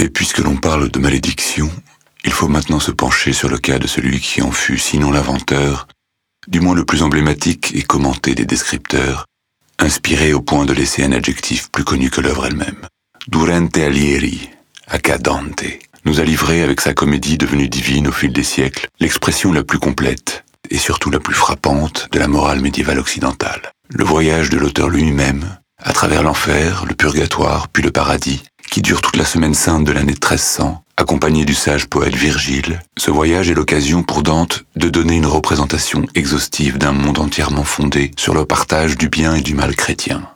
Et puisque l'on parle de malédiction, il faut maintenant se pencher sur le cas de celui qui en fut, sinon l'inventeur, du moins le plus emblématique et commenté des descripteurs, inspiré au point de laisser un adjectif plus connu que l'œuvre elle-même. Durante Alieri, accadante, nous a livré avec sa comédie devenue divine au fil des siècles l'expression la plus complète et surtout la plus frappante de la morale médiévale occidentale. Le voyage de l'auteur lui-même, à travers l'enfer, le purgatoire, puis le paradis, qui dure toute la semaine sainte de l'année 1300, accompagné du sage poète Virgile, ce voyage est l'occasion pour Dante de donner une représentation exhaustive d'un monde entièrement fondé sur le partage du bien et du mal chrétien.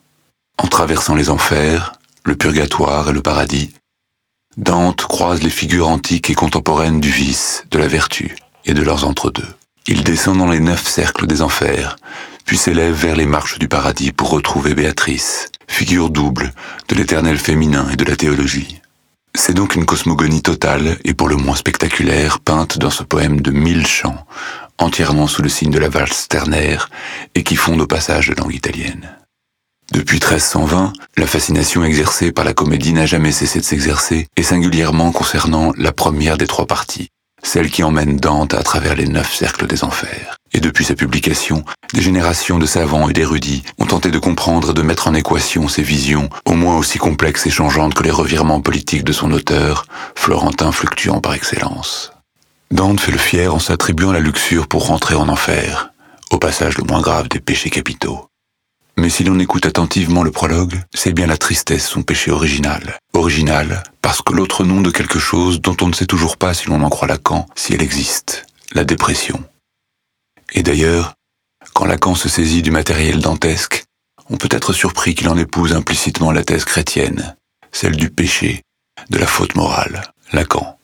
En traversant les enfers, le purgatoire et le paradis, Dante croise les figures antiques et contemporaines du vice, de la vertu et de leurs entre-deux. Il descend dans les neuf cercles des enfers, puis s'élève vers les marches du paradis pour retrouver Béatrice, figure double de l'éternel féminin et de la théologie. C'est donc une cosmogonie totale et pour le moins spectaculaire peinte dans ce poème de mille chants, entièrement sous le signe de la valse ternaire et qui fonde au passage de langue italienne. Depuis 1320, la fascination exercée par la comédie n'a jamais cessé de s'exercer, et singulièrement concernant la première des trois parties, celle qui emmène Dante à travers les neuf cercles des enfers. Et depuis sa publication, des générations de savants et d'érudits ont tenté de comprendre et de mettre en équation ces visions, au moins aussi complexes et changeantes que les revirements politiques de son auteur, Florentin fluctuant par excellence. Dante fait le fier en s'attribuant la luxure pour rentrer en enfer, au passage le moins grave des péchés capitaux. Mais si l'on écoute attentivement le prologue, c'est bien la tristesse son péché original. Original parce que l'autre nom de quelque chose dont on ne sait toujours pas si l'on en croit Lacan, si elle existe, la dépression. Et d'ailleurs, quand Lacan se saisit du matériel dantesque, on peut être surpris qu'il en épouse implicitement la thèse chrétienne, celle du péché, de la faute morale, Lacan.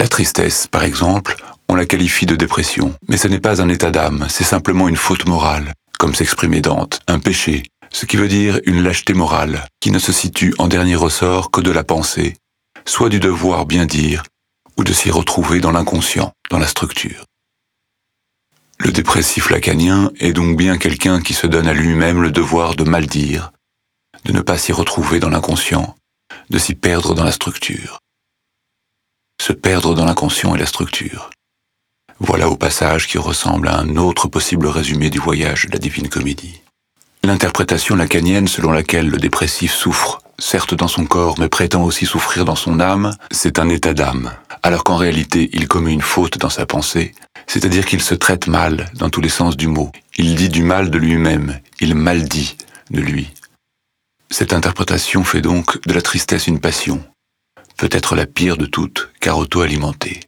La tristesse, par exemple, on la qualifie de dépression, mais ce n'est pas un état d'âme, c'est simplement une faute morale, comme s'exprimait Dante, un péché, ce qui veut dire une lâcheté morale, qui ne se situe en dernier ressort que de la pensée, soit du devoir bien dire, ou de s'y retrouver dans l'inconscient, dans la structure. Le dépressif lacanien est donc bien quelqu'un qui se donne à lui-même le devoir de mal dire, de ne pas s'y retrouver dans l'inconscient, de s'y perdre dans la structure. Se perdre dans l'inconscient et la structure. Voilà au passage qui ressemble à un autre possible résumé du voyage de la Divine Comédie. L'interprétation lacanienne selon laquelle le dépressif souffre, certes dans son corps, mais prétend aussi souffrir dans son âme, c'est un état d'âme, alors qu'en réalité il commet une faute dans sa pensée, c'est-à-dire qu'il se traite mal dans tous les sens du mot, il dit du mal de lui-même, il maldit de lui. Cette interprétation fait donc de la tristesse une passion, peut-être la pire de toutes, car auto-alimentée.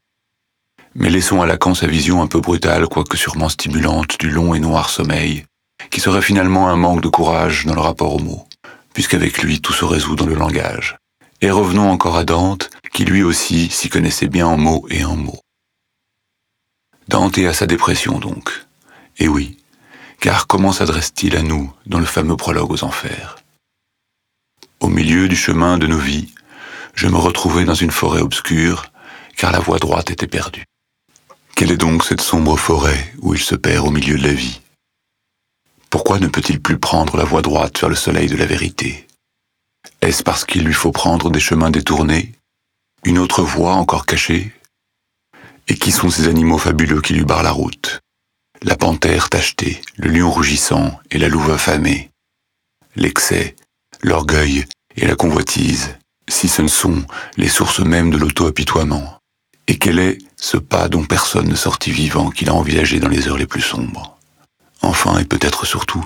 Mais laissons à Lacan sa vision un peu brutale, quoique sûrement stimulante, du long et noir sommeil, qui serait finalement un manque de courage dans le rapport aux mots, puisqu'avec lui tout se résout dans le langage. Et revenons encore à Dante, qui lui aussi s'y connaissait bien en mots et en mots. Dante est à sa dépression donc. Et oui, car comment s'adresse-t-il à nous dans le fameux prologue aux enfers? Au milieu du chemin de nos vies, je me retrouvais dans une forêt obscure, car la voie droite était perdue. Quelle est donc cette sombre forêt où il se perd au milieu de la vie? Pourquoi ne peut-il plus prendre la voie droite vers le soleil de la vérité? Est-ce parce qu'il lui faut prendre des chemins détournés Une autre voie encore cachée? Et qui sont ces animaux fabuleux qui lui barrent la route? La panthère tachetée, le lion rougissant et la louve affamée. L'excès, l'orgueil et la convoitise, si ce ne sont les sources mêmes de l'auto-apitoiement et quel est ce pas dont personne ne sortit vivant qu'il a envisagé dans les heures les plus sombres? Enfin, et peut-être surtout,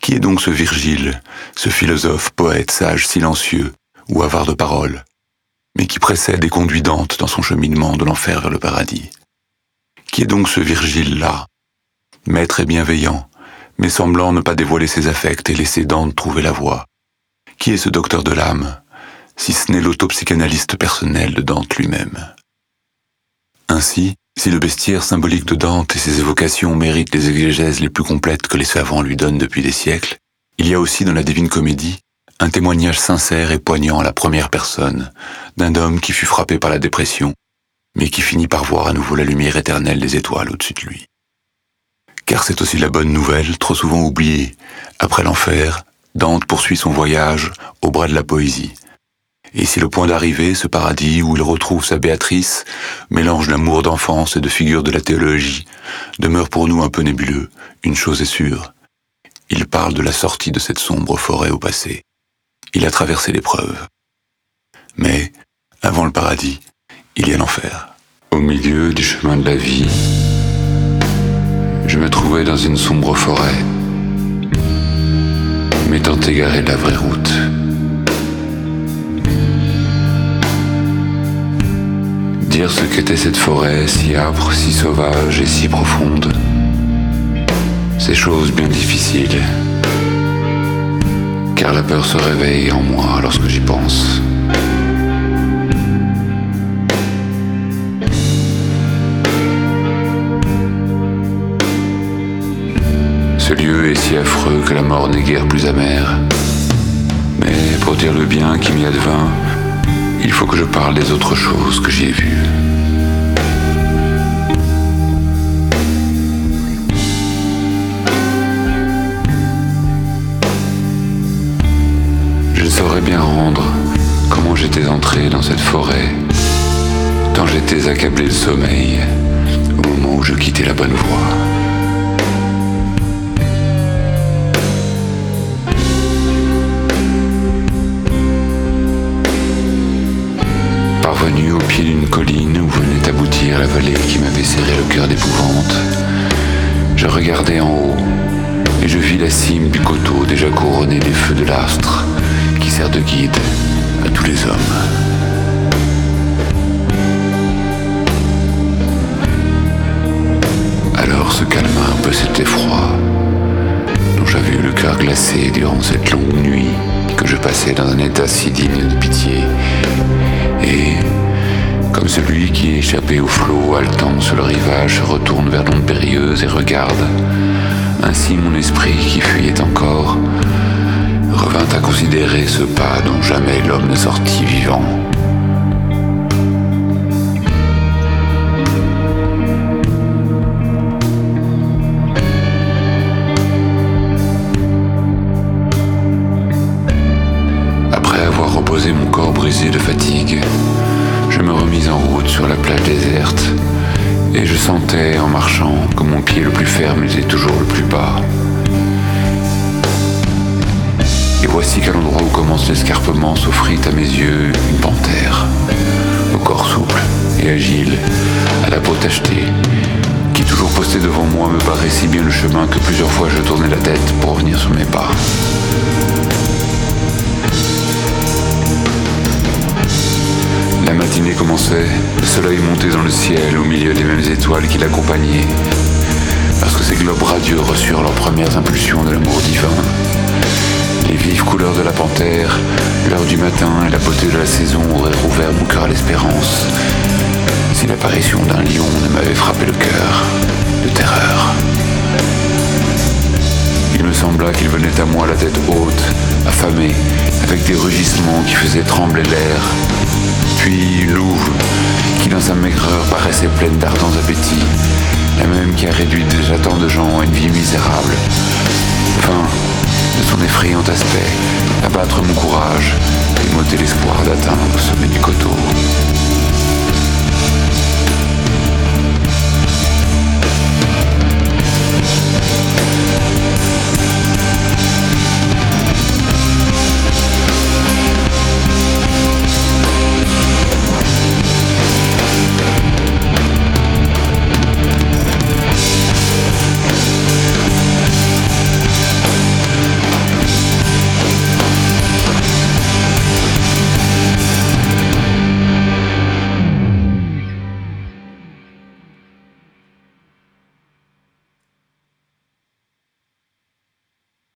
qui est donc ce Virgile, ce philosophe, poète, sage, silencieux, ou avare de paroles, mais qui précède et conduit Dante dans son cheminement de l'enfer vers le paradis? Qui est donc ce Virgile-là, maître et bienveillant, mais semblant ne pas dévoiler ses affects et laisser Dante trouver la voie? Qui est ce docteur de l'âme, si ce n'est l'autopsychanalyste personnel de Dante lui-même? Ainsi, si le bestiaire symbolique de Dante et ses évocations méritent les exégèses les plus complètes que les savants lui donnent depuis des siècles, il y a aussi dans la Divine Comédie un témoignage sincère et poignant à la première personne d'un homme qui fut frappé par la dépression, mais qui finit par voir à nouveau la lumière éternelle des étoiles au-dessus de lui. Car c'est aussi la bonne nouvelle, trop souvent oubliée. Après l'enfer, Dante poursuit son voyage au bras de la poésie, Et si le point d'arrivée, ce paradis où il retrouve sa Béatrice, mélange d'amour d'enfance et de figures de la théologie, demeure pour nous un peu nébuleux, une chose est sûre. Il parle de la sortie de cette sombre forêt au passé. Il a traversé l'épreuve. Mais, avant le paradis, il y a l'enfer. Au milieu du chemin de la vie, je me trouvais dans une sombre forêt, m'étant égaré de la vraie route. Ce qu'était cette forêt si âpre, si sauvage et si profonde, c'est chose bien difficile, car la peur se réveille en moi lorsque j'y pense. Ce lieu est si affreux que la mort n'est guère plus amère. Mais pour dire le bien qui m'y advint, il faut que je parle des autres choses que j'y ai vues. Je ne saurais bien rendre comment j'étais entré dans cette forêt, tant j'étais accablé de sommeil au moment où je quittais la bonne voie. Parvenu au pied d'une colline où venait aboutir la vallée qui m'avait serré le cœur d'épouvante, je regardai en haut et je vis la cime du coteau déjà couronnée des feux de l'astre qui sert de guide à tous les hommes. Alors se calma un peu cet effroi dont j'avais eu le cœur glacé durant cette longue nuit que je passais dans un état si digne de pitié et, comme celui qui échappé au flot haletant sur le rivage retourne vers l'onde périlleuse et regarde, ainsi mon esprit qui fuyait encore revint à considérer ce pas dont jamais l'homme ne sortit vivant. mon corps brisé de fatigue, sentais en marchant que mon pied le plus ferme était toujours le plus bas. Et voici qu'à l'endroit où commence l'escarpement s'offrit à mes yeux une panthère, au corps souple et agile, à la peau tachetée, qui toujours postée devant moi me barrait si bien le chemin que plusieurs fois je tournais la tête pour revenir sur mes pas. La matinée commençait, soleil montait dans le ciel au milieu des mêmes étoiles qui l'accompagnaient, parce que ces globes radieux reçurent leurs premières impulsions de l'amour divin. Les vives couleurs de la panthère, l'heure du matin et la beauté de la saison auraient rouvert mon cœur à l'espérance, si l'apparition d'un lion ne m'avait frappé le cœur de terreur. Il me sembla qu'il venait à moi la tête haute, affamé, avec des rugissements qui faisaient trembler l'air, puis une louve sa maigreur paraissait pleine d'ardents appétits, la même qui a réduit déjà tant de gens à une vie misérable. Fin de son effrayant aspect, abattre mon courage et m'ôter l'espoir d'atteindre le sommet du coteau.